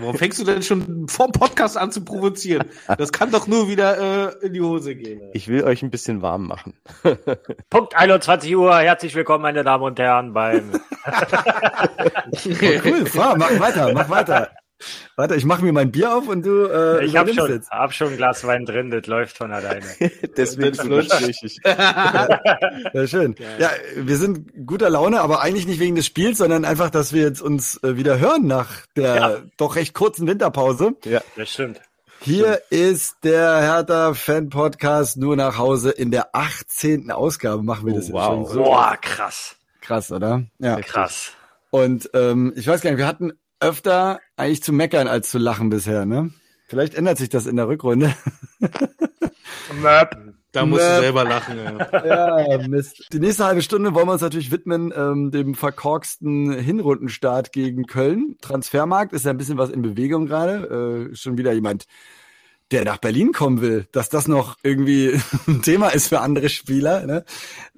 Warum fängst du denn schon vom Podcast an zu provozieren? Das kann doch nur wieder äh, in die Hose gehen. Ich will euch ein bisschen warm machen. Punkt 21 Uhr. Herzlich willkommen, meine Damen und Herren, beim. oh, cool, fahr, mach weiter, mach weiter. Warte, ich mache mir mein Bier auf und du. Äh, ich habe schon, hab schon ein Glas Wein drin, das läuft von alleine. Deswegen flutscht richtig. ja, schön. Ja, wir sind guter Laune, aber eigentlich nicht wegen des Spiels, sondern einfach, dass wir jetzt uns äh, wieder hören nach der ja. doch recht kurzen Winterpause. Ja, das stimmt. Hier ist der Hertha Fan Podcast nur nach Hause in der 18. Ausgabe machen wir oh, das wow. jetzt schon so. Boah, krass. Krass, oder? Ja. Krass. Und ähm, ich weiß gar nicht, wir hatten öfter eigentlich zu meckern als zu lachen bisher, ne? Vielleicht ändert sich das in der Rückrunde. Da musst du selber lachen. Ja. ja, Mist. Die nächste halbe Stunde wollen wir uns natürlich widmen ähm, dem verkorksten Hinrundenstart gegen Köln. Transfermarkt ist ja ein bisschen was in Bewegung gerade. Äh, schon wieder jemand der nach Berlin kommen will, dass das noch irgendwie ein Thema ist für andere Spieler. Ne?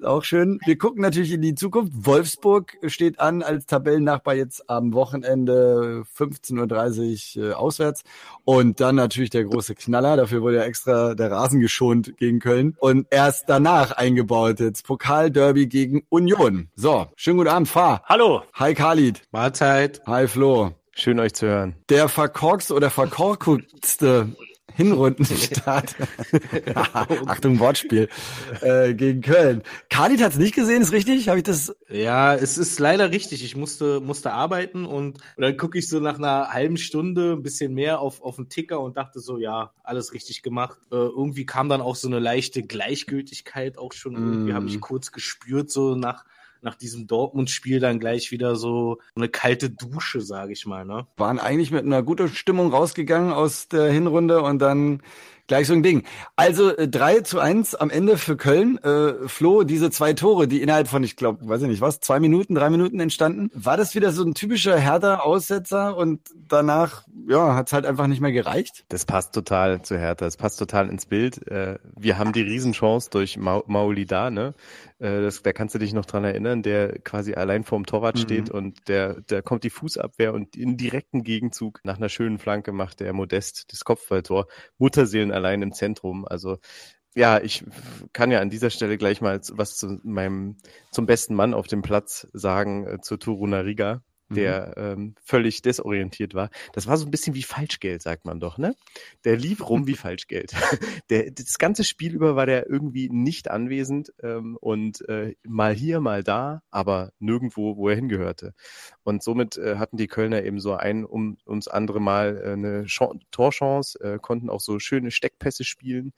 Auch schön. Wir gucken natürlich in die Zukunft. Wolfsburg steht an als Tabellennachbar jetzt am Wochenende 15.30 Uhr äh, auswärts. Und dann natürlich der große Knaller. Dafür wurde ja extra der Rasen geschont gegen Köln. Und erst danach eingebaut jetzt Pokalderby gegen Union. So, schönen guten Abend, Fahr. Hallo. Hi Khalid. Mahlzeit. Hi Flo. Schön euch zu hören. Der verkorkste oder verkorkutste Hinrundenstart. Achtung, Wortspiel. Äh, gegen Köln. Khalid hat es nicht gesehen, ist richtig? Habe ich das? Ja, es ist leider richtig. Ich musste, musste arbeiten und, und dann gucke ich so nach einer halben Stunde ein bisschen mehr auf, auf den Ticker und dachte so, ja, alles richtig gemacht. Äh, irgendwie kam dann auch so eine leichte Gleichgültigkeit auch schon. Irgendwie mm. habe ich kurz gespürt, so nach nach diesem Dortmund-Spiel dann gleich wieder so eine kalte Dusche, sage ich mal. Ne? Waren eigentlich mit einer guten Stimmung rausgegangen aus der Hinrunde und dann Gleich so ein Ding. Also äh, 3 zu 1 am Ende für Köln. Äh, Flo, diese zwei Tore, die innerhalb von, ich glaube, weiß ich nicht was, zwei Minuten, drei Minuten entstanden. War das wieder so ein typischer Hertha-Aussetzer und danach, ja, hat's halt einfach nicht mehr gereicht? Das passt total zu Hertha. Das passt total ins Bild. Äh, wir haben die Riesenchance durch Ma Maulida, ne? Äh, das, da kannst du dich noch dran erinnern, der quasi allein vorm Torwart mhm. steht und der, der kommt die Fußabwehr und in direkten Gegenzug nach einer schönen Flanke macht der Modest das Kopfballtor. Mutterseelen allein im Zentrum. Also ja, ich kann ja an dieser Stelle gleich mal was zu meinem zum besten Mann auf dem Platz sagen äh, zu Turuna Riga der mhm. ähm, völlig desorientiert war. Das war so ein bisschen wie Falschgeld, sagt man doch, ne? Der lief rum wie Falschgeld. Der, das ganze Spiel über war der irgendwie nicht anwesend ähm, und äh, mal hier, mal da, aber nirgendwo, wo er hingehörte. Und somit äh, hatten die Kölner eben so ein um, ums andere Mal äh, eine Ch Torchance, äh, konnten auch so schöne Steckpässe spielen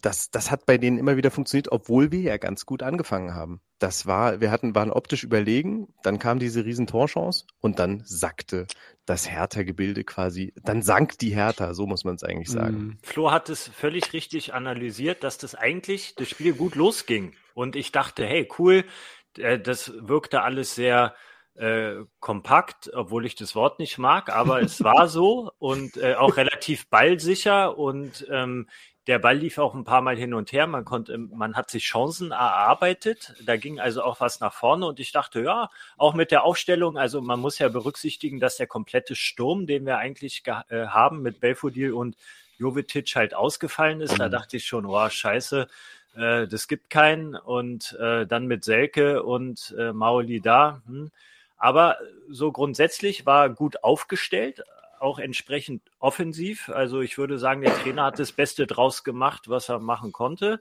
das, das hat bei denen immer wieder funktioniert, obwohl wir ja ganz gut angefangen haben. Das war, wir hatten, waren optisch überlegen, dann kam diese riesen Torchance und dann sackte das Hertha-Gebilde quasi, dann sank die Hertha, so muss man es eigentlich sagen. Mhm. Flo hat es völlig richtig analysiert, dass das eigentlich, das Spiel gut losging. Und ich dachte, hey, cool, äh, das wirkte alles sehr äh, kompakt, obwohl ich das Wort nicht mag, aber es war so und äh, auch relativ ballsicher und ähm, der Ball lief auch ein paar Mal hin und her. Man konnte, man hat sich Chancen erarbeitet. Da ging also auch was nach vorne. Und ich dachte, ja, auch mit der Aufstellung, also man muss ja berücksichtigen, dass der komplette Sturm, den wir eigentlich äh, haben mit Belfodil und Jovetic halt ausgefallen ist. Da mhm. dachte ich schon, oh, scheiße, äh, das gibt keinen. Und äh, dann mit Selke und äh, Maoli da. Hm. Aber so grundsätzlich war gut aufgestellt auch entsprechend offensiv. Also ich würde sagen, der Trainer hat das Beste draus gemacht, was er machen konnte.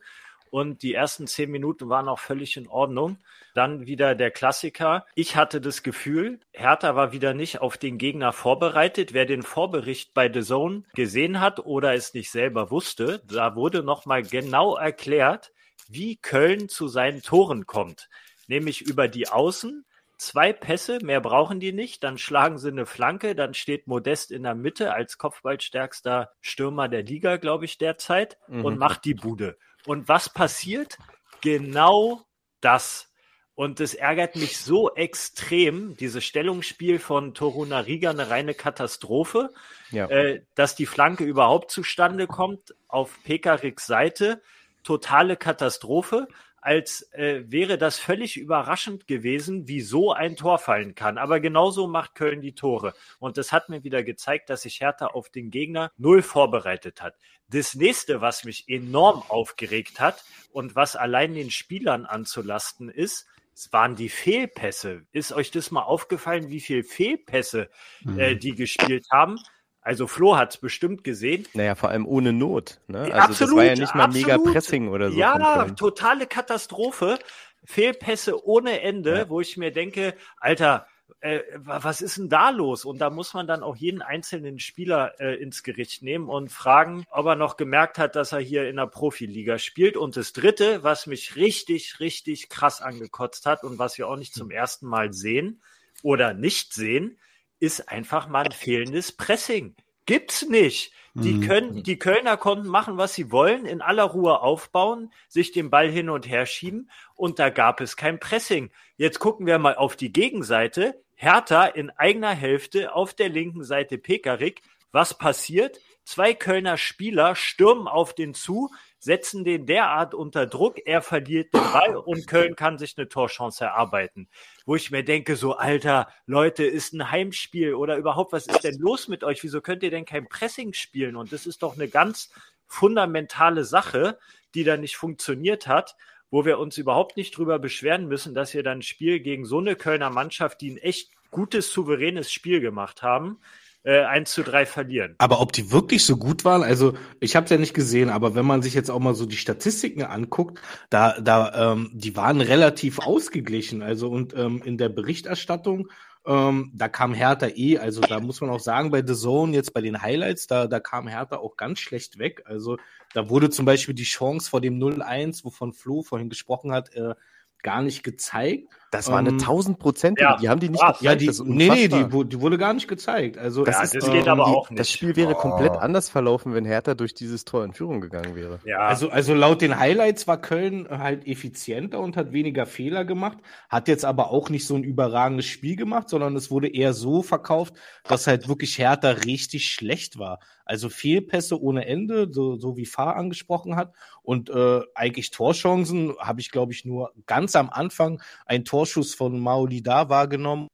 Und die ersten zehn Minuten waren auch völlig in Ordnung. Dann wieder der Klassiker. Ich hatte das Gefühl, Hertha war wieder nicht auf den Gegner vorbereitet. Wer den Vorbericht bei The Zone gesehen hat oder es nicht selber wusste, da wurde nochmal genau erklärt, wie Köln zu seinen Toren kommt. Nämlich über die Außen, zwei Pässe, mehr brauchen die nicht, dann schlagen sie eine Flanke, dann steht Modest in der Mitte als Kopfballstärkster Stürmer der Liga, glaube ich, derzeit mhm. und macht die Bude. Und was passiert? Genau das. Und es ärgert mich so extrem, dieses Stellungsspiel von Toruna Riga, eine reine Katastrophe, ja. äh, dass die Flanke überhaupt zustande kommt auf Pekariks Seite. Totale Katastrophe. Als äh, wäre das völlig überraschend gewesen, wie so ein Tor fallen kann. Aber genauso macht Köln die Tore. Und das hat mir wieder gezeigt, dass sich Hertha auf den Gegner null vorbereitet hat. Das nächste, was mich enorm aufgeregt hat und was allein den Spielern anzulasten ist, waren die Fehlpässe. Ist euch das mal aufgefallen, wie viel Fehlpässe äh, mhm. die gespielt haben? Also Flo hat es bestimmt gesehen. Naja, vor allem ohne Not. Ne? Also absolut, das war ja nicht mal absolut. mega Pressing oder so. Ja, totale Katastrophe. Fehlpässe ohne Ende, ja. wo ich mir denke, Alter, äh, was ist denn da los? Und da muss man dann auch jeden einzelnen Spieler äh, ins Gericht nehmen und fragen, ob er noch gemerkt hat, dass er hier in der Profiliga spielt. Und das Dritte, was mich richtig, richtig krass angekotzt hat und was wir auch nicht zum ersten Mal sehen oder nicht sehen, ist einfach mal ein fehlendes Pressing. Gibt's nicht. Die mhm. können, die Kölner konnten machen, was sie wollen, in aller Ruhe aufbauen, sich den Ball hin und her schieben und da gab es kein Pressing. Jetzt gucken wir mal auf die Gegenseite. Hertha in eigener Hälfte auf der linken Seite Pekarik. Was passiert? Zwei Kölner Spieler stürmen auf den zu, setzen den derart unter Druck, er verliert den Ball und Köln kann sich eine Torchance erarbeiten. Wo ich mir denke, so alter Leute, ist ein Heimspiel oder überhaupt, was ist denn los mit euch? Wieso könnt ihr denn kein Pressing spielen? Und das ist doch eine ganz fundamentale Sache, die da nicht funktioniert hat wo wir uns überhaupt nicht drüber beschweren müssen, dass wir dann ein Spiel gegen so eine Kölner Mannschaft, die ein echt gutes, souveränes Spiel gemacht haben, äh, 1 zu 3 verlieren. Aber ob die wirklich so gut waren, also ich habe es ja nicht gesehen, aber wenn man sich jetzt auch mal so die Statistiken anguckt, da, da, ähm, die waren relativ ausgeglichen. Also und ähm, in der Berichterstattung, ähm, da kam Hertha eh, also da muss man auch sagen, bei The Zone, jetzt bei den Highlights, da, da kam Hertha auch ganz schlecht weg. Also da wurde zum Beispiel die Chance vor dem 0-1, wovon Flo vorhin gesprochen hat, äh, gar nicht gezeigt. Das war eine 1000 ähm, Prozent. Ja, die haben die nicht gezeigt. Ja, die, nee, nee, die, die, wurde gar nicht gezeigt. Also das, ja, ist, das geht ähm, aber auch nicht. Das Spiel wäre oh. komplett anders verlaufen, wenn Hertha durch dieses Tor in Führung gegangen wäre. Ja. Also, also laut den Highlights war Köln halt effizienter und hat weniger Fehler gemacht, hat jetzt aber auch nicht so ein überragendes Spiel gemacht, sondern es wurde eher so verkauft, dass halt wirklich Hertha richtig schlecht war. Also Fehlpässe ohne Ende, so, so wie Fahr angesprochen hat. Und äh, eigentlich Torchancen habe ich, glaube ich, nur ganz am Anfang ein Torschuss von Mauli da wahrgenommen.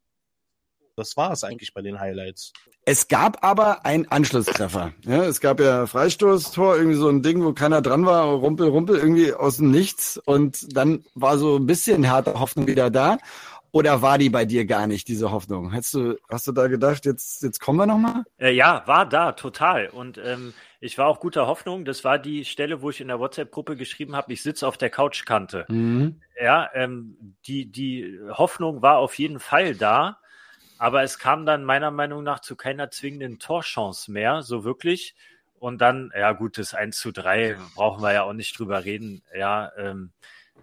Das war es eigentlich bei den Highlights. Es gab aber einen Anschlusstreffer. Ja, es gab ja Freistoßtor, irgendwie so ein Ding, wo keiner dran war, rumpel, rumpel, irgendwie aus dem Nichts. Und dann war so ein bisschen harte Hoffnung wieder da. Oder war die bei dir gar nicht, diese Hoffnung? Hast du, hast du da gedacht, jetzt, jetzt kommen wir nochmal? Äh, ja, war da, total. Und ähm, ich war auch guter Hoffnung. Das war die Stelle, wo ich in der WhatsApp-Gruppe geschrieben habe, ich sitze auf der Couchkante. Mhm. Ja, ähm, die, die Hoffnung war auf jeden Fall da. Aber es kam dann meiner Meinung nach zu keiner zwingenden Torchance mehr, so wirklich. Und dann, ja gut, das 1 zu 3 brauchen wir ja auch nicht drüber reden, ja, ähm,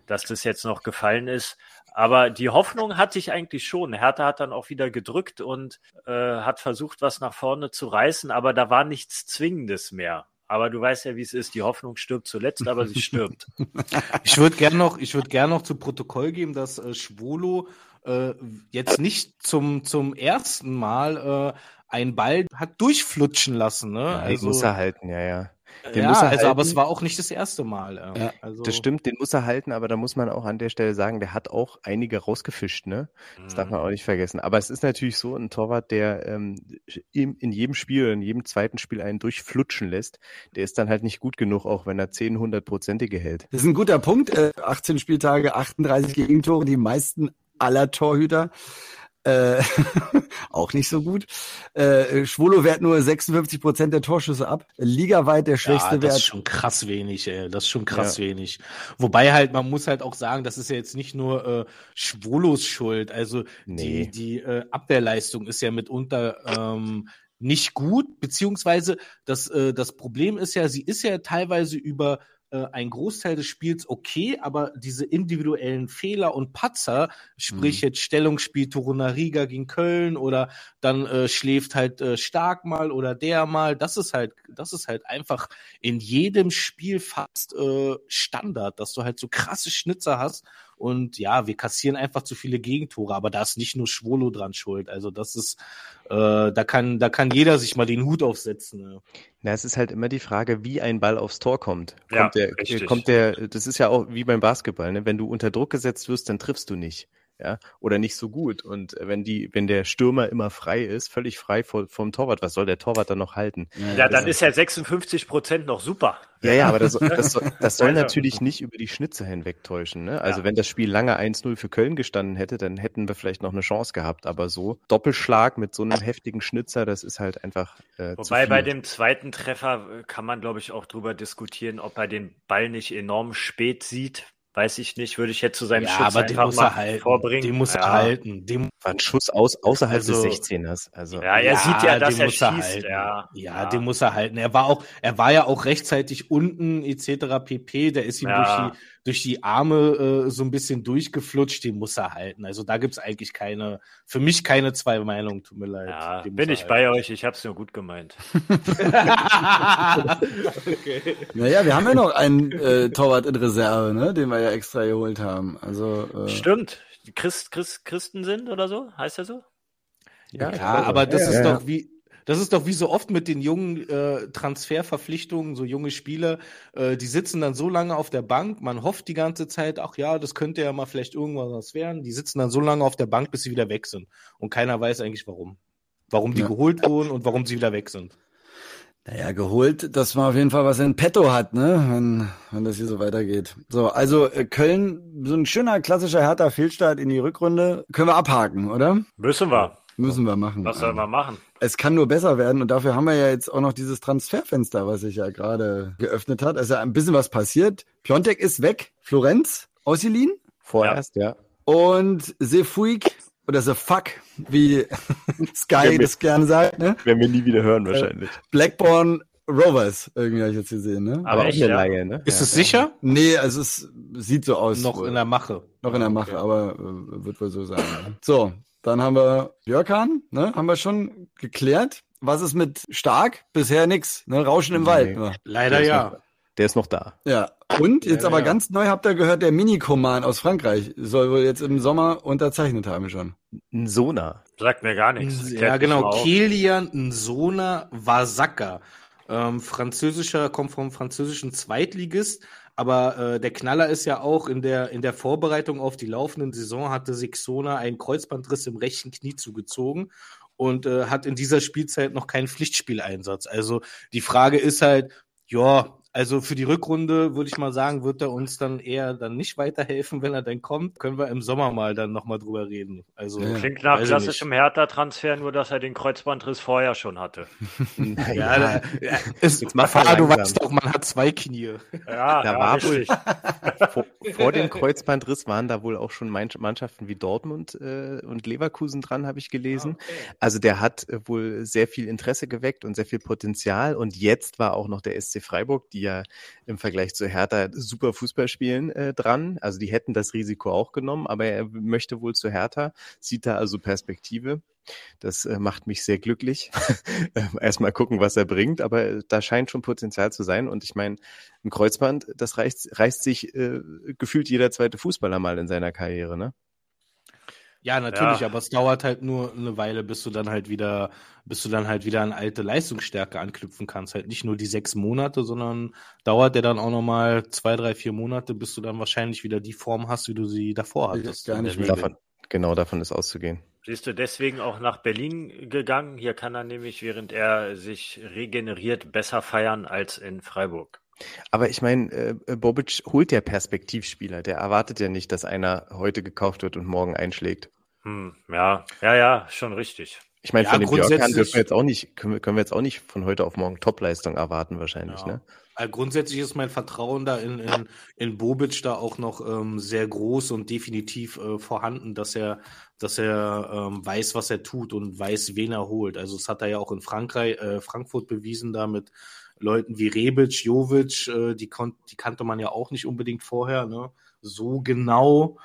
dass das jetzt noch gefallen ist. Aber die Hoffnung hatte ich eigentlich schon. Hertha hat dann auch wieder gedrückt und äh, hat versucht, was nach vorne zu reißen, aber da war nichts Zwingendes mehr. Aber du weißt ja, wie es ist. Die Hoffnung stirbt zuletzt, aber sie stirbt. ich würde gerne noch, ich würde gerne noch zu Protokoll geben, dass äh, Schwolo äh, jetzt nicht zum zum ersten Mal äh, einen Ball hat durchflutschen lassen. Ne? Ja, also muss er halten, ja, ja. Den ja, muss er also, halten. aber es war auch nicht das erste Mal. Ja, also. Das stimmt, den muss er halten, aber da muss man auch an der Stelle sagen, der hat auch einige rausgefischt, ne? Das mhm. darf man auch nicht vergessen. Aber es ist natürlich so ein Torwart, der ähm, in jedem Spiel oder in jedem zweiten Spiel einen durchflutschen lässt. Der ist dann halt nicht gut genug, auch wenn er 10, 100-prozentige hält. Das ist ein guter Punkt. Äh, 18 Spieltage, 38 Gegentore, die meisten aller Torhüter. Äh, auch nicht so gut. Äh, Schwolo wehrt nur 56 Prozent der Torschüsse ab. Ligaweit der schwächste ja, Wert. Das ist schon krass wenig, ey. Das ist schon krass ja. wenig. Wobei halt, man muss halt auch sagen, das ist ja jetzt nicht nur äh, Schwolos Schuld. Also nee. die, die äh, Abwehrleistung ist ja mitunter ähm, nicht gut, beziehungsweise das, äh, das Problem ist ja, sie ist ja teilweise über äh, ein Großteil des Spiels okay, aber diese individuellen Fehler und Patzer, sprich mhm. jetzt Stellungsspiel Torunariga gegen Köln oder dann äh, schläft halt äh, Stark mal oder der mal, das ist halt, das ist halt einfach in jedem Spiel fast äh, Standard, dass du halt so krasse Schnitzer hast Und ja, wir kassieren einfach zu viele Gegentore, aber da ist nicht nur Schwolo dran schuld. Also das ist, äh, da kann, da kann jeder sich mal den Hut aufsetzen. Ne? Na, es ist halt immer die Frage, wie ein Ball aufs Tor kommt. Ja, Kommt der, richtig. kommt der, das ist ja auch wie beim Basketball, ne? Wenn du unter Druck gesetzt wirst, dann triffst du nicht. Ja, oder nicht so gut. Und wenn die, wenn der Stürmer immer frei ist, völlig frei vor, vom Torwart, was soll der Torwart dann noch halten? Ja, dann ist ja 56 Prozent noch super. Ja, ja, aber das, das, soll- das soll natürlich nicht über die Schnitze hinwegtäuschen. Ne? Also Ja. wenn das Spiel lange 1-0 für Köln gestanden hätte, dann hätten wir vielleicht noch eine Chance gehabt. Aber so Doppelschlag mit so einem heftigen Schnitzer, das ist halt einfach äh, zu Wobei viel. bei dem zweiten Treffer äh, kann man, glaube ich, auch drüber diskutieren, ob er den Ball nicht enorm spät sieht. Weiß ich nicht, würde ich jetzt zu seinem Ja, Schutz aber den muss er halten. vorbringen. Den muss ja. er halten. Den, war ein Schuss aus, außerhalb Also- des 16ers. Also Ja, er sieht ja, dass den er muss schießt. halten. ja. Ja, den muss er halten. Er war auch, er war ja auch rechtzeitig unten etc. pp. Der ist ihm Ja. durch die durch die Arme äh, so ein bisschen durchgeflutscht. Den muss er halten. Also da gibt's eigentlich keine, für mich keine zwei Meinungen. Tut mir leid. Ja, bin ich bei euch. Ich habe es nur gut gemeint. halten. okay. Naja, wir haben ja noch einen äh, Torwart in Reserve, ne, den wir ja extra geholt haben. Also äh, Stimmt. Christ, Christ, Christen sind oder so? Heißt er so? ja, Ja, aber das ja, ist ja. doch wie, das ist doch wie so oft mit den jungen äh, Transferverpflichtungen, so junge Spieler, äh, die sitzen dann so lange auf der Bank, man hofft die ganze Zeit, ach ja, das könnte ja mal vielleicht irgendwas was werden. Die sitzen dann so lange auf der Bank, bis sie wieder weg sind. Und keiner weiß eigentlich warum. Warum die Ja. geholt wurden und warum sie wieder weg sind. Naja, geholt, dass man auf jeden Fall was in petto hat, ne, wenn, wenn das hier so weitergeht. So, also äh, Köln, so ein schöner klassischer härter Fehlstart in die Rückrunde, können wir abhaken, oder? Müssen wir. Müssen wir machen. Was sollen wir machen? Es kann nur besser werden und dafür haben wir ja jetzt auch noch dieses Transferfenster, was sich ja gerade geöffnet hat. Ja ein bisschen was passiert. Piontek ist weg, Florenz ausgeliehen vorerst, ja. und Sefuig oder The Fuck, wie Sky das gerne sagt, ne? Werden wir nie wieder hören wahrscheinlich. Blackburn Rovers, irgendwie habe ich jetzt gesehen, ne? Aber echt, eine ja? Laie, ne? Ist ja. es sicher? Nee, also es sieht so aus. Noch in der Mache. noch in der Mache, aber äh, wird wohl so sein. ne? So, dann haben wir Björkan, ne? Haben wir schon geklärt. Was ist mit Stark? Bisher nix, ne? Rauschen im Nee. Wald. Leider Der ja. noch- Der ist noch da. Ja. Und jetzt Ja, aber ja. ganz neu habt ihr gehört, der Mini-Command aus Frankreich soll wohl jetzt im Sommer unterzeichnet haben schon. Ein Sona. Sagt mir gar nichts. Ja, genau. Kilian Nsona Wasaka. Ähm, französischer, kommt vom französischen Zweitligist. Aber äh, der Knaller ist ja auch in der, in der Vorbereitung auf die laufenden Saison hatte sich Sona einen Kreuzbandriss im rechten Knie zugezogen und äh, hat in dieser Spielzeit noch keinen Pflichtspieleinsatz. Also die Frage ist halt, ja, also für die Rückrunde würde ich mal sagen, wird er uns dann eher dann nicht weiterhelfen, wenn er dann kommt. Können wir im Sommer mal dann nochmal drüber reden. Also Ja. Klingt nach klassischem Hertha-Transfer, nur dass er den Kreuzbandriss vorher schon hatte. Ja, da, ja, ist, Jetzt Papa, du weißt doch, man hat zwei Knie. Ja, Da ja, war richtig. vor, vor dem Kreuzbandriss waren da wohl auch schon Mann- Mannschaften wie Dortmund äh, und Leverkusen dran, habe ich gelesen. Also der hat äh, wohl sehr viel Interesse geweckt und sehr viel Potenzial. Und jetzt war auch noch der SC Freiburg, die ja im Vergleich zu Hertha super Fußball spielen, äh, dran. Also die hätten das Risiko auch genommen, aber er möchte wohl zu Hertha, sieht da also Perspektive. Das äh, macht mich sehr glücklich. Ähm, Erstmal gucken, was er bringt, aber äh, da scheint schon Potenzial zu sein. Und ich meine, ein Kreuzband, das reißt, reißt sich äh, gefühlt jeder zweite Fußballer mal in seiner Karriere, ne? Ja, natürlich, Ja. aber es dauert halt nur eine Weile, bis du dann halt wieder, bis du dann halt wieder an alte Leistungsstärke anknüpfen kannst. Halt nicht nur die sechs Monate, sondern dauert der dann auch nochmal zwei, drei, vier Monate, bis du dann wahrscheinlich wieder die Form hast, wie du sie davor hattest. Gar nicht. Davon, genau davon ist auszugehen. Siehst du deswegen auch nach Berlin gegangen? Hier kann er nämlich, während er sich regeneriert, besser feiern als in Freiburg. Aber ich meine, äh, Bobic holt ja Perspektivspieler. Der erwartet ja nicht, dass einer heute gekauft wird und morgen einschlägt. Hm, ja, ja, ja, schon richtig. Ich meine, Ja, von dem Björkan grundsätzlich- dürfen wir jetzt auch nicht, können wir, können wir jetzt auch nicht von heute auf morgen Topleistung erwarten wahrscheinlich, Ja. ne? Also grundsätzlich ist mein Vertrauen da in, in, in Bobic da auch noch ähm, sehr groß und definitiv äh, vorhanden, dass er, dass er ähm, weiß, was er tut und weiß, wen er holt. Also das hat er ja auch in Frankreich, äh, Frankfurt bewiesen, da mit Leuten wie Rebic, Jovic, äh, die, kon die kannte man ja auch nicht unbedingt vorher, ne? So genau.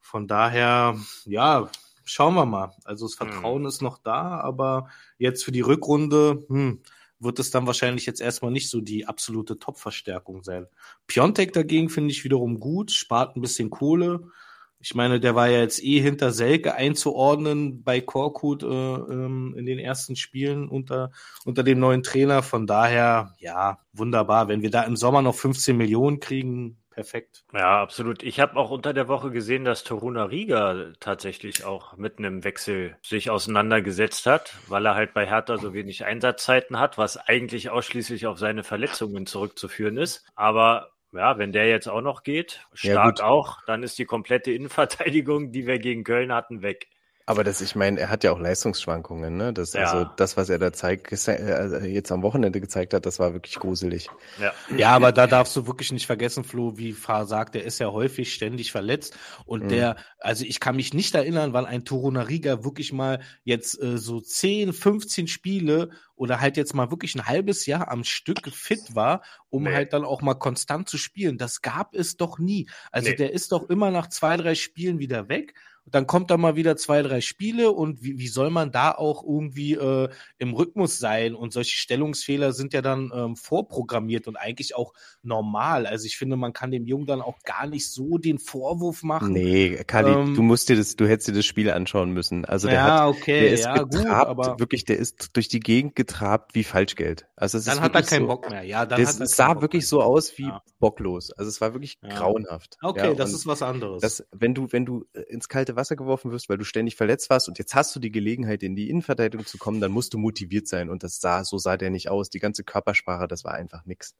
Von daher, ja, schauen wir mal. Also das Vertrauen ist noch da, aber jetzt für die Rückrunde, hm, wird es dann wahrscheinlich jetzt erstmal nicht so die absolute Top-Verstärkung sein. Piontek dagegen finde ich wiederum gut, spart ein bisschen Kohle. Ich meine, der war ja jetzt eh hinter Selke einzuordnen bei Korkut äh, ähm, in den ersten Spielen unter, unter dem neuen Trainer. Von daher, ja, wunderbar. Wenn wir da im Sommer noch 15 Millionen kriegen, perfekt. Ja, absolut. Ich habe auch unter der Woche gesehen, dass Toruna Riga tatsächlich auch mit einem Wechsel sich auseinandergesetzt hat, weil er halt bei Hertha so wenig Einsatzzeiten hat, was eigentlich ausschließlich auf seine Verletzungen zurückzuführen ist. Aber ja, wenn der jetzt auch noch geht, stark ja, auch, dann ist die komplette Innenverteidigung, die wir gegen Köln hatten, weg. Aber das, ich meine, er hat ja auch Leistungsschwankungen, ne? Das, ja. Also das, was er da zeigt, äh, jetzt am Wochenende gezeigt hat, das war wirklich gruselig. Ja. ja, aber da darfst du wirklich nicht vergessen, Flo, wie Fahr sagt, der ist ja häufig ständig verletzt. Und mhm. der, also ich kann mich nicht erinnern, wann ein Torunariga wirklich mal jetzt äh, so 10, 15 Spiele oder halt jetzt mal wirklich ein halbes Jahr am Stück fit war, um nee. halt dann auch mal konstant zu spielen. Das gab es doch nie. Also nee. der ist doch immer nach zwei, drei Spielen wieder weg dann kommt da mal wieder zwei, drei Spiele und wie, wie soll man da auch irgendwie äh, im Rhythmus sein? Und solche Stellungsfehler sind ja dann ähm, vorprogrammiert und eigentlich auch normal. Also ich finde, man kann dem Jungen dann auch gar nicht so den Vorwurf machen. Nee, Kali, ähm, du musst dir das, du hättest dir das Spiel anschauen müssen. Also der ja, hat, okay, der ist ja, getrabt, gut, aber wirklich, der ist durch die Gegend getrabt wie Falschgeld. Also es dann ist hat er keinen so, Bock mehr. Ja, dann das hat sah Bock wirklich mehr. so aus wie ja. bocklos. Also es war wirklich grauenhaft. Okay, das ist was anderes. Das, wenn du, wenn du äh, ins kalte Wasser geworfen wirst, weil du ständig verletzt warst und jetzt hast du die Gelegenheit, in die Innenverteidigung zu kommen, dann musst du motiviert sein. Und das sah, so sah der nicht aus. Die ganze Körpersprache, das war einfach nix.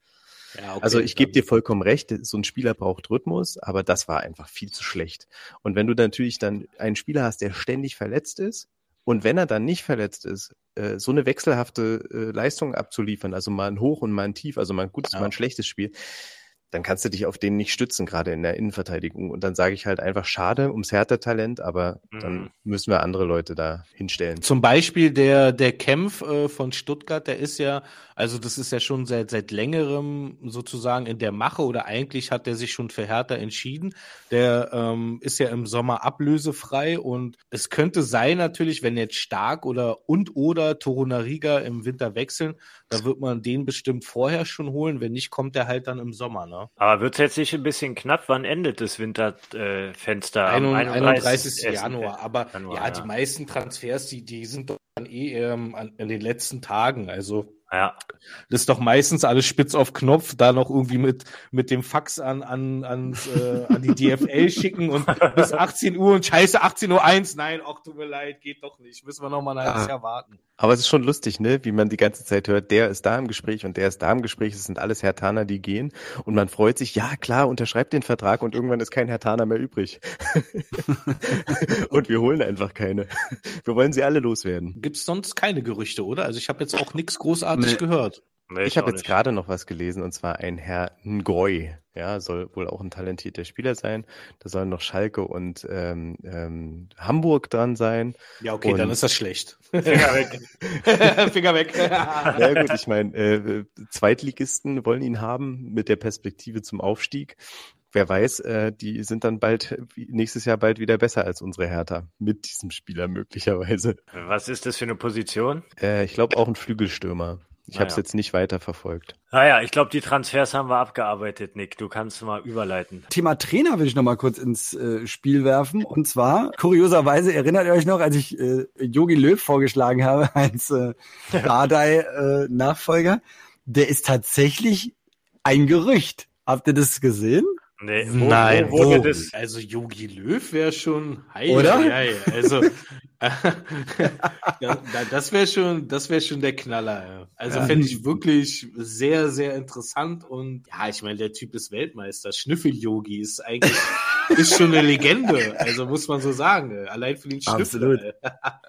Ja, okay, also ich gebe dir vollkommen recht, so ein Spieler braucht Rhythmus, aber das war einfach viel zu schlecht. Und wenn du natürlich dann einen Spieler hast, der ständig verletzt ist, und wenn er dann nicht verletzt ist, äh, so eine wechselhafte äh, Leistung abzuliefern, also mal ein Hoch und mal ein Tief, also mal ein gutes, ja. mal ein schlechtes Spiel, dann kannst du dich auf den nicht stützen, gerade in der Innenverteidigung. Und dann sage ich halt einfach schade ums Härtetalent, aber mhm. dann müssen wir andere Leute da hinstellen. Zum Beispiel der, der Kempf äh, von Stuttgart, der ist ja, also das ist ja schon seit, seit längerem sozusagen in der Mache oder eigentlich hat er sich schon für Hertha entschieden. Der ähm, ist ja im Sommer ablösefrei und es könnte sein natürlich, wenn jetzt Stark oder und oder Torunariga im Winter wechseln, da wird man den bestimmt vorher schon holen. Wenn nicht, kommt er halt dann im Sommer. Ne? Aber wird es jetzt nicht ein bisschen knapp? Wann endet das Winterfenster? Äh, 31. 31. Januar. Aber Januar, ja, ja, die meisten Transfers, die, die sind doch dann eh ähm, an, in den letzten Tagen. Also ja. Das ist doch meistens alles spitz auf Knopf, da noch irgendwie mit, mit dem Fax an, an, an, äh, an die DFL schicken und bis 18 Uhr und scheiße 18.01 Uhr, eins. nein, auch tut mir leid, geht doch nicht, müssen wir noch mal ein halbes ah. Jahr warten. Aber es ist schon lustig, ne, wie man die ganze Zeit hört, der ist da im Gespräch und der ist da im Gespräch, es sind alles Hertaner, die gehen und man freut sich, ja klar, unterschreibt den Vertrag und irgendwann ist kein Hertaner mehr übrig. und wir holen einfach keine. Wir wollen sie alle loswerden. Gibt's sonst keine Gerüchte, oder? Also ich habe jetzt auch nichts großartig nee. gehört. Nee, ich, ich habe jetzt gerade noch was gelesen und zwar ein Herr Ngoy, ja, soll wohl auch ein talentierter Spieler sein. Da sollen noch Schalke und ähm, ähm, Hamburg dran sein. Ja, okay, und dann ist das schlecht. Finger weg. Finger weg. ja gut, ich meine, äh, Zweitligisten wollen ihn haben mit der Perspektive zum Aufstieg. Wer weiß, äh, die sind dann bald nächstes Jahr bald wieder besser als unsere Hertha mit diesem Spieler möglicherweise. Was ist das für eine Position? Äh, ich glaube auch ein Flügelstürmer. Ich naja. habe es jetzt nicht weiter verfolgt. Naja, ich glaube, die Transfers haben wir abgearbeitet, Nick. Du kannst mal überleiten. Thema Trainer will ich noch mal kurz ins äh, Spiel werfen. Und zwar, kurioserweise, erinnert ihr euch noch, als ich Yogi äh, Löw vorgeschlagen habe als äh, Dardai-Nachfolger? Äh, der ist tatsächlich ein Gerücht. Habt ihr das gesehen? Nee, wo, Nein, wo wurde wo? das? Also Yogi Löw wäre schon heil, Oder? Heil. Also das wäre schon, das wäre schon der Knaller. Also ja. fände ich wirklich sehr, sehr interessant und ja, ich meine, der Typ ist Weltmeister. Schnüffel-Yogi ist eigentlich ist schon eine Legende. Also muss man so sagen. Allein für den Schnüffel. Absolut.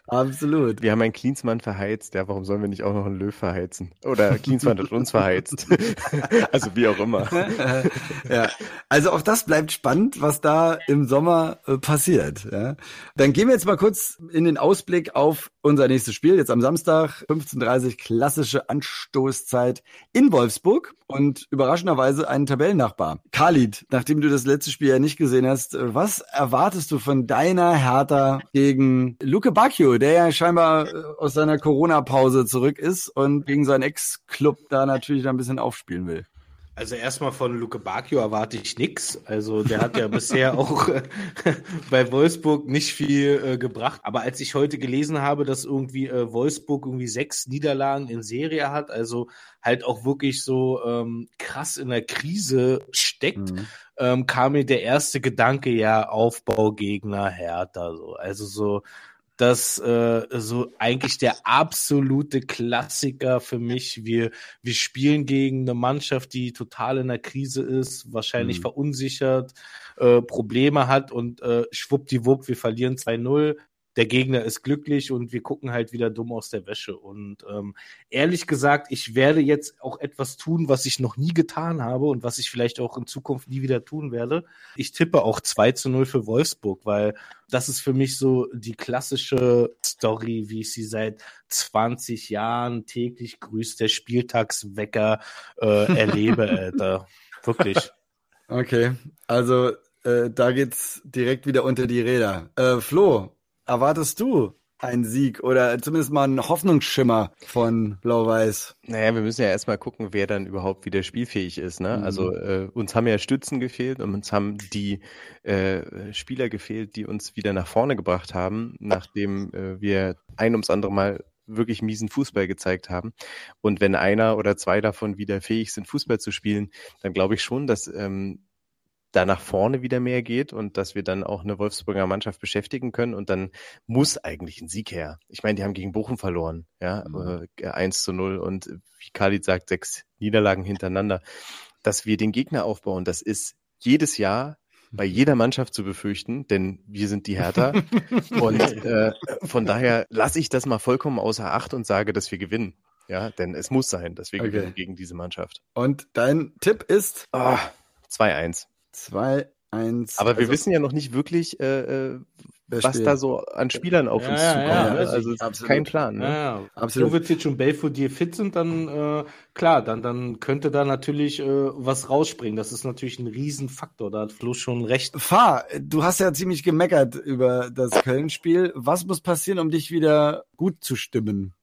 Absolut. Wir haben einen Klinsmann verheizt. Ja, warum sollen wir nicht auch noch einen Löw verheizen? Oder Klinsmann hat uns verheizt. also wie auch immer. ja. Also auch das bleibt spannend, was da im Sommer äh, passiert. Ja. Dann gehen wir jetzt mal kurz in den Ausblick auf unser nächstes Spiel. Jetzt am Samstag, 15.30 klassische Anstoßzeit in Wolfsburg und überraschenderweise einen Tabellennachbar. Khalid, nachdem du das letzte Spiel ja nicht gesehen hast, was erwartest du von deiner Hertha gegen Luke Bacchio, der ja scheinbar äh, aus seiner Corona-Pause zurück ist und gegen seinen Ex-Club da natürlich ein bisschen aufspielen will? Also erstmal von Luke Bacchio erwarte ich nichts. Also der hat ja bisher auch bei Wolfsburg nicht viel äh, gebracht. Aber als ich heute gelesen habe, dass irgendwie äh, Wolfsburg irgendwie sechs Niederlagen in Serie hat, also halt auch wirklich so ähm, krass in der Krise steckt, mhm. ähm, kam mir der erste Gedanke ja Aufbaugegner Hertha. So. Also so dass äh, so eigentlich der absolute Klassiker für mich. Wir, wir spielen gegen eine Mannschaft, die total in der Krise ist, wahrscheinlich mhm. verunsichert, äh, Probleme hat und äh, schwuppdiwupp, wir verlieren 2-0 der Gegner ist glücklich und wir gucken halt wieder dumm aus der Wäsche. Und ähm, ehrlich gesagt, ich werde jetzt auch etwas tun, was ich noch nie getan habe und was ich vielleicht auch in Zukunft nie wieder tun werde. Ich tippe auch 2 zu 0 für Wolfsburg, weil das ist für mich so die klassische Story, wie ich sie seit 20 Jahren täglich grüßt der Spieltagswecker äh, erlebe, Alter. Wirklich. Okay, also äh, da geht's direkt wieder unter die Räder. Äh, Flo, erwartest du einen Sieg oder zumindest mal einen Hoffnungsschimmer von Blau-Weiß? Naja, wir müssen ja erstmal gucken, wer dann überhaupt wieder spielfähig ist. Ne? Mhm. Also äh, uns haben ja Stützen gefehlt und uns haben die äh, Spieler gefehlt, die uns wieder nach vorne gebracht haben, nachdem äh, wir ein ums andere Mal wirklich miesen Fußball gezeigt haben. Und wenn einer oder zwei davon wieder fähig sind, Fußball zu spielen, dann glaube ich schon, dass ähm, da nach vorne wieder mehr geht und dass wir dann auch eine Wolfsburger Mannschaft beschäftigen können und dann muss eigentlich ein Sieg her. Ich meine, die haben gegen Bochum verloren, ja, mhm. äh, 1 zu 0 und wie Khalid sagt, sechs Niederlagen hintereinander. Dass wir den Gegner aufbauen, das ist jedes Jahr bei jeder Mannschaft zu befürchten, denn wir sind die Hertha. und äh, von daher lasse ich das mal vollkommen außer Acht und sage, dass wir gewinnen. Ja, denn es muss sein, dass wir okay. gewinnen gegen diese Mannschaft. Und dein Tipp ist? Oh, ah, 2-1. 2, 1. Aber wir also wissen ja noch nicht wirklich, äh, äh was spielt? da so an Spielern auf ja, uns ja, zukommt. Ja, ne? also absolut. kein Plan. Ne? Ja, Absolut. Jovic und Belfodil fit sind, dann äh, klar, dann, dann könnte da natürlich äh, was rausspringen. Das ist natürlich ein Riesenfaktor. Da hat Flo schon recht. Fahr, du hast ja ziemlich gemeckert über das Köln-Spiel. Was muss passieren, um dich wieder gut zu stimmen?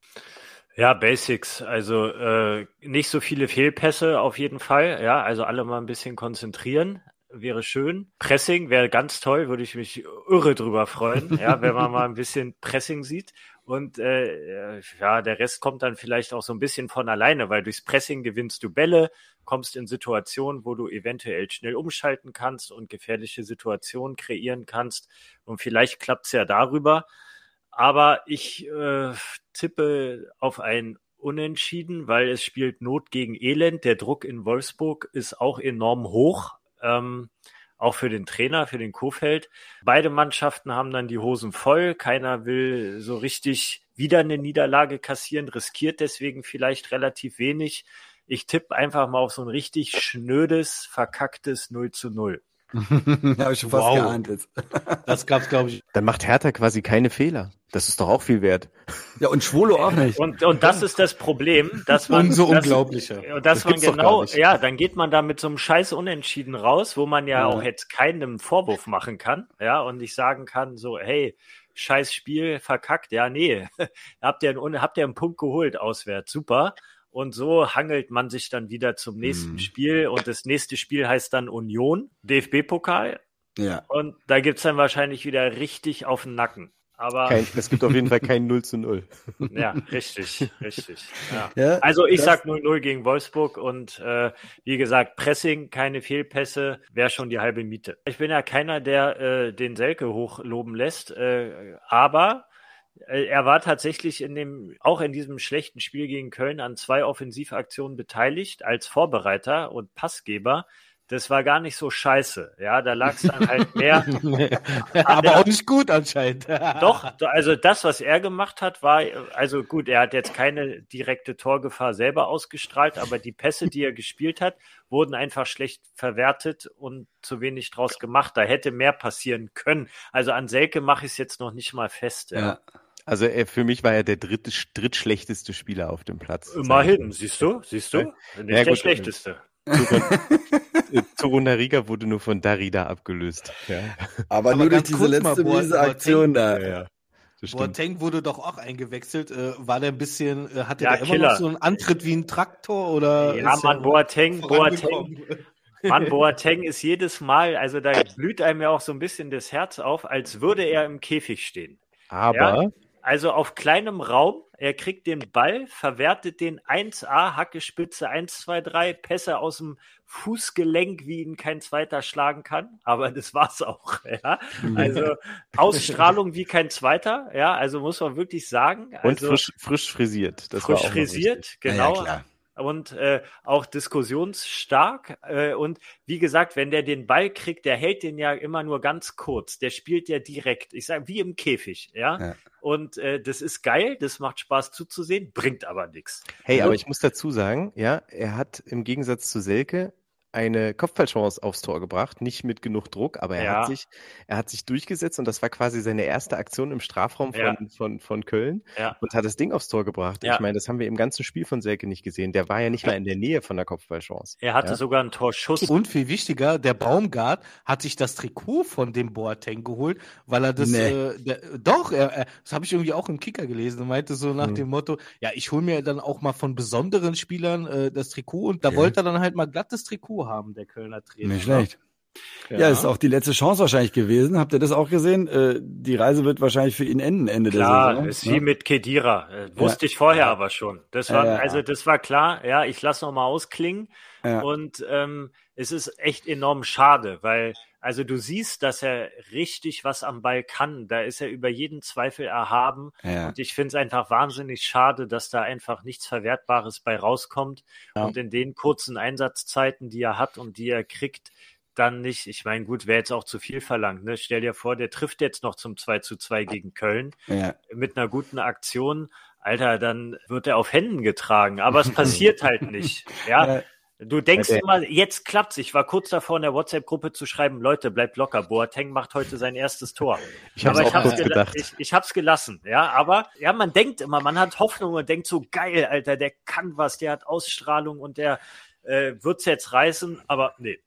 Ja, Basics. Also äh, nicht so viele Fehlpässe auf jeden Fall. Ja, also alle mal ein bisschen konzentrieren wäre schön. Pressing wäre ganz toll, würde ich mich irre drüber freuen, ja, wenn man mal ein bisschen Pressing sieht. Und äh, ja, der Rest kommt dann vielleicht auch so ein bisschen von alleine, weil durchs Pressing gewinnst du Bälle, kommst in Situationen, wo du eventuell schnell umschalten kannst und gefährliche Situationen kreieren kannst. Und vielleicht klappt's ja darüber. Aber ich äh, tippe auf ein Unentschieden, weil es spielt Not gegen Elend. Der Druck in Wolfsburg ist auch enorm hoch ähm, auch für den Trainer, für den Kofeld. Beide Mannschaften haben dann die Hosen voll. Keiner will so richtig wieder eine Niederlage kassieren, riskiert deswegen vielleicht relativ wenig. Ich tippe einfach mal auf so ein richtig schnödes, verkacktes 0 zu 0. Habe ich schon fast wow. geahnt jetzt. das gab's, glaube ich. Dann macht Hertha quasi keine Fehler. Das ist doch auch viel wert. Ja, und Schwolo auch nicht. Und, und das ist das Problem, dass man. Umso unglaublicher. Und dass das man genau, ja, dann geht man da mit so einem Scheiß Unentschieden raus, wo man ja, ja, auch jetzt keinem Vorwurf machen kann, ja, und nicht sagen kann, so, hey, scheiß Spiel verkackt. Ja, nee, habt ihr einen, habt ihr einen Punkt geholt auswärts, super. Und so hangelt man sich dann wieder zum nächsten mhm. Spiel. Und das nächste Spiel heißt dann Union, DFB-Pokal. Ja. Und da gibt's dann wahrscheinlich wieder richtig auf den Nacken. Aber kein, es gibt auf jeden Fall kein 0 zu 0. Ja, richtig, richtig. Ja. Ja, also ich sag 0-0 gegen Wolfsburg und äh, wie gesagt, Pressing, keine Fehlpässe, wäre schon die halbe Miete. Ich bin ja keiner, der äh, den Selke hochloben lässt, äh, aber er war tatsächlich in dem, auch in diesem schlechten Spiel gegen Köln an zwei Offensivaktionen beteiligt als Vorbereiter und Passgeber. Das war gar nicht so scheiße. Ja, da lag es dann halt mehr. Aber auch nicht gut anscheinend. Doch, also das, was er gemacht hat, war, also gut, er hat jetzt keine direkte Torgefahr selber ausgestrahlt, aber die Pässe, die er gespielt hat, wurden einfach schlecht verwertet und zu wenig draus gemacht. Da hätte mehr passieren können. Also an Selke mache ich es jetzt noch nicht mal fest. Ja. ja. Also er, für mich war er der dritte, drittschlechteste Spieler auf dem Platz. Immerhin, siehst du, siehst du? Nicht ja, der gut, schlechteste. Toruna Riga wurde nur von Darida abgelöst. Ja. Aber, Aber nur durch diese letzte miese Aktion da. Ja, stimmt. Boateng wurde doch auch eingewechselt. Äh, war der ein bisschen, äh, hatte Ja, der immer Killer. noch so einen Antritt wie ein Traktor oder? Ja, Mann, Boateng, Boateng? Mann, Boateng ist jedes Mal, also da blüht einem ja auch so ein bisschen das Herz auf, als würde er im Käfig stehen. Aber Also auf kleinem Raum, er kriegt den Ball, verwertet den 1A, Hackespitze 1, 2, 3, Pässe aus dem Fußgelenk, wie ihn kein zweiter schlagen kann. Aber das war's auch. Ja? Also Ausstrahlung wie kein zweiter. Ja, also muss man wirklich sagen. und Also frisch, frisch frisiert. Das frisch frisiert, genau. ja. Und äh, auch diskussionsstark. Äh, und wie gesagt, wenn der den Ball kriegt, der hält den ja immer nur ganz kurz. Der spielt ja direkt. Ich sage, wie im Käfig, ja. Ja. Und äh, das ist geil, das macht Spaß zuzusehen, bringt aber nichts. Hey, aber ich muss dazu sagen, ja, er hat im Gegensatz zu Selke eine Kopfballchance aufs Tor gebracht, nicht mit genug Druck, aber er Ja. hat sich, er hat sich durchgesetzt und das war quasi seine erste Aktion im Strafraum von, Ja. von, von Köln Ja. und hat das Ding aufs Tor gebracht. Ja. Ich meine, das haben wir im ganzen Spiel von Selke nicht gesehen. Der war ja nicht mal in der Nähe von der Kopfballchance. Er hatte Ja. sogar einen Torschuss. Und viel wichtiger, der Baumgart hat sich das Trikot von dem Boateng geholt, weil er das, Nee. äh, der, doch, er, er, das habe ich irgendwie auch im Kicker gelesen und meinte so nach Mhm. dem Motto, ja, ich hole mir dann auch mal von besonderen Spielern äh, das Trikot und da wollte er dann halt mal glattes Trikot haben, der Kölner Trainer. Nicht schlecht. Ja. ist auch die letzte Chance wahrscheinlich gewesen. Habt ihr das auch gesehen? Äh, die Reise wird wahrscheinlich für ihn enden Ende Klar, der Saison. ist ne? wie mit Kedira. Äh, wusste ich vorher aber schon. Das war, Ja, ja. also das war klar. Ja, ich lasse noch mal ausklingen. Ja. Und ähm, es ist echt enorm schade, weil also du siehst, dass er richtig was am Ball kann. Da ist er über jeden Zweifel erhaben. Ja. Und ich finde es einfach wahnsinnig schade, dass da einfach nichts Verwertbares bei rauskommt. Ja. Und in den kurzen Einsatzzeiten, die er hat und die er kriegt, dann nicht. Ich meine, gut, wäre jetzt auch zu viel verlangt. Ne? Stell dir vor, der trifft jetzt noch zum 2 zu 2 gegen Köln Ja. mit einer guten Aktion. Alter, dann wird er auf Händen getragen. Aber es passiert halt nicht. Ja. Du denkst der- immer, jetzt klappt's. Ich war kurz davor, in der WhatsApp-Gruppe zu schreiben, Leute, bleibt locker. Boateng macht heute sein erstes Tor. Ich hab's aber kurz gela- gedacht. Ich, ich hab's gelassen, ja. Aber ja, man denkt immer, man hat Hoffnung und denkt so, geil, Alter, der kann was, der hat Ausstrahlung und der äh, wird's jetzt reißen. Aber nee.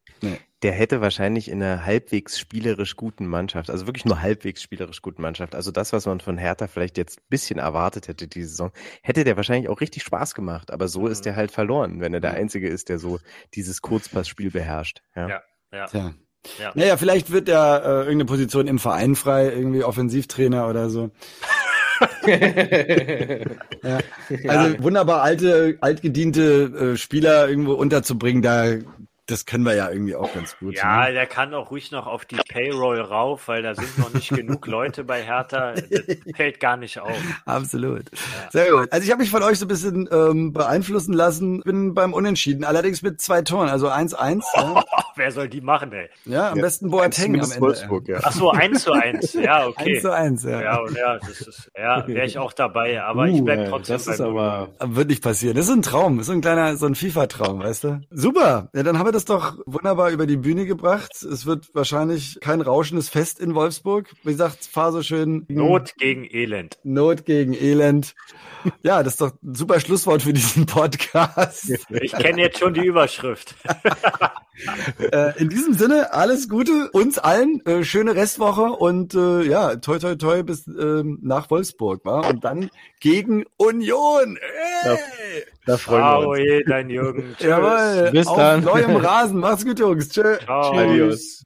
Der hätte wahrscheinlich in einer halbwegs spielerisch guten Mannschaft, also wirklich nur halbwegs spielerisch guten Mannschaft, also das, was man von Hertha vielleicht jetzt ein bisschen erwartet hätte diese Saison, hätte der wahrscheinlich auch richtig Spaß gemacht. Aber so Mhm. ist der halt verloren, wenn er der Einzige ist, der so dieses Kurzpassspiel beherrscht. Ja. Ja. Ja. Tja. Ja. Naja, vielleicht wird er äh, irgendeine Position im Verein frei, irgendwie Offensivtrainer oder so. Ja. Also wunderbar alte, altgediente äh, Spieler irgendwo unterzubringen, da das können wir ja irgendwie auch ganz gut. Ja, ne? der kann auch ruhig noch auf die Payroll rauf, weil da sind noch nicht genug Leute bei Hertha. Das fällt gar nicht auf. Absolut. Sehr gut. Also ich habe mich von euch so ein bisschen ähm, beeinflussen lassen. Bin beim Unentschieden, allerdings mit zwei Toren, also 1-1. Ja. Wer soll die machen, ey? ja, am besten Boateng am Ende. Wolfsburg, ja. Ach so, 1 zu 1. Ja, 1 okay. zu 1, ja. Ja, ja, das ist, ja, wäre ich auch dabei, aber ich Uh, bleib ey, trotzdem das ist aber Wird nicht passieren. Das ist ein Traum. Das ist ein kleiner, so ein FIFA-Traum, weißt du? Super. Ja, dann haben wir das doch wunderbar über die Bühne gebracht. Es wird wahrscheinlich kein rauschendes Fest in Wolfsburg. Wie gesagt, fahr so schön. Not gegen Elend. Not gegen Elend. Ja, das ist doch ein super Schlusswort für diesen Podcast. Ich kenne jetzt schon die Überschrift. äh, in diesem Sinne, alles Gute uns allen. Äh, schöne Restwoche und äh, ja, toi toi toi bis ähm, nach Wolfsburg, war Und dann gegen Union. Hey! da freuen wir Ciao, uns. je, dein Jürgen. Tschüss. Jawohl. Bis auf dann. neuem Rasen. Macht's gut, Jungs. Tschö. Ciao. Adios.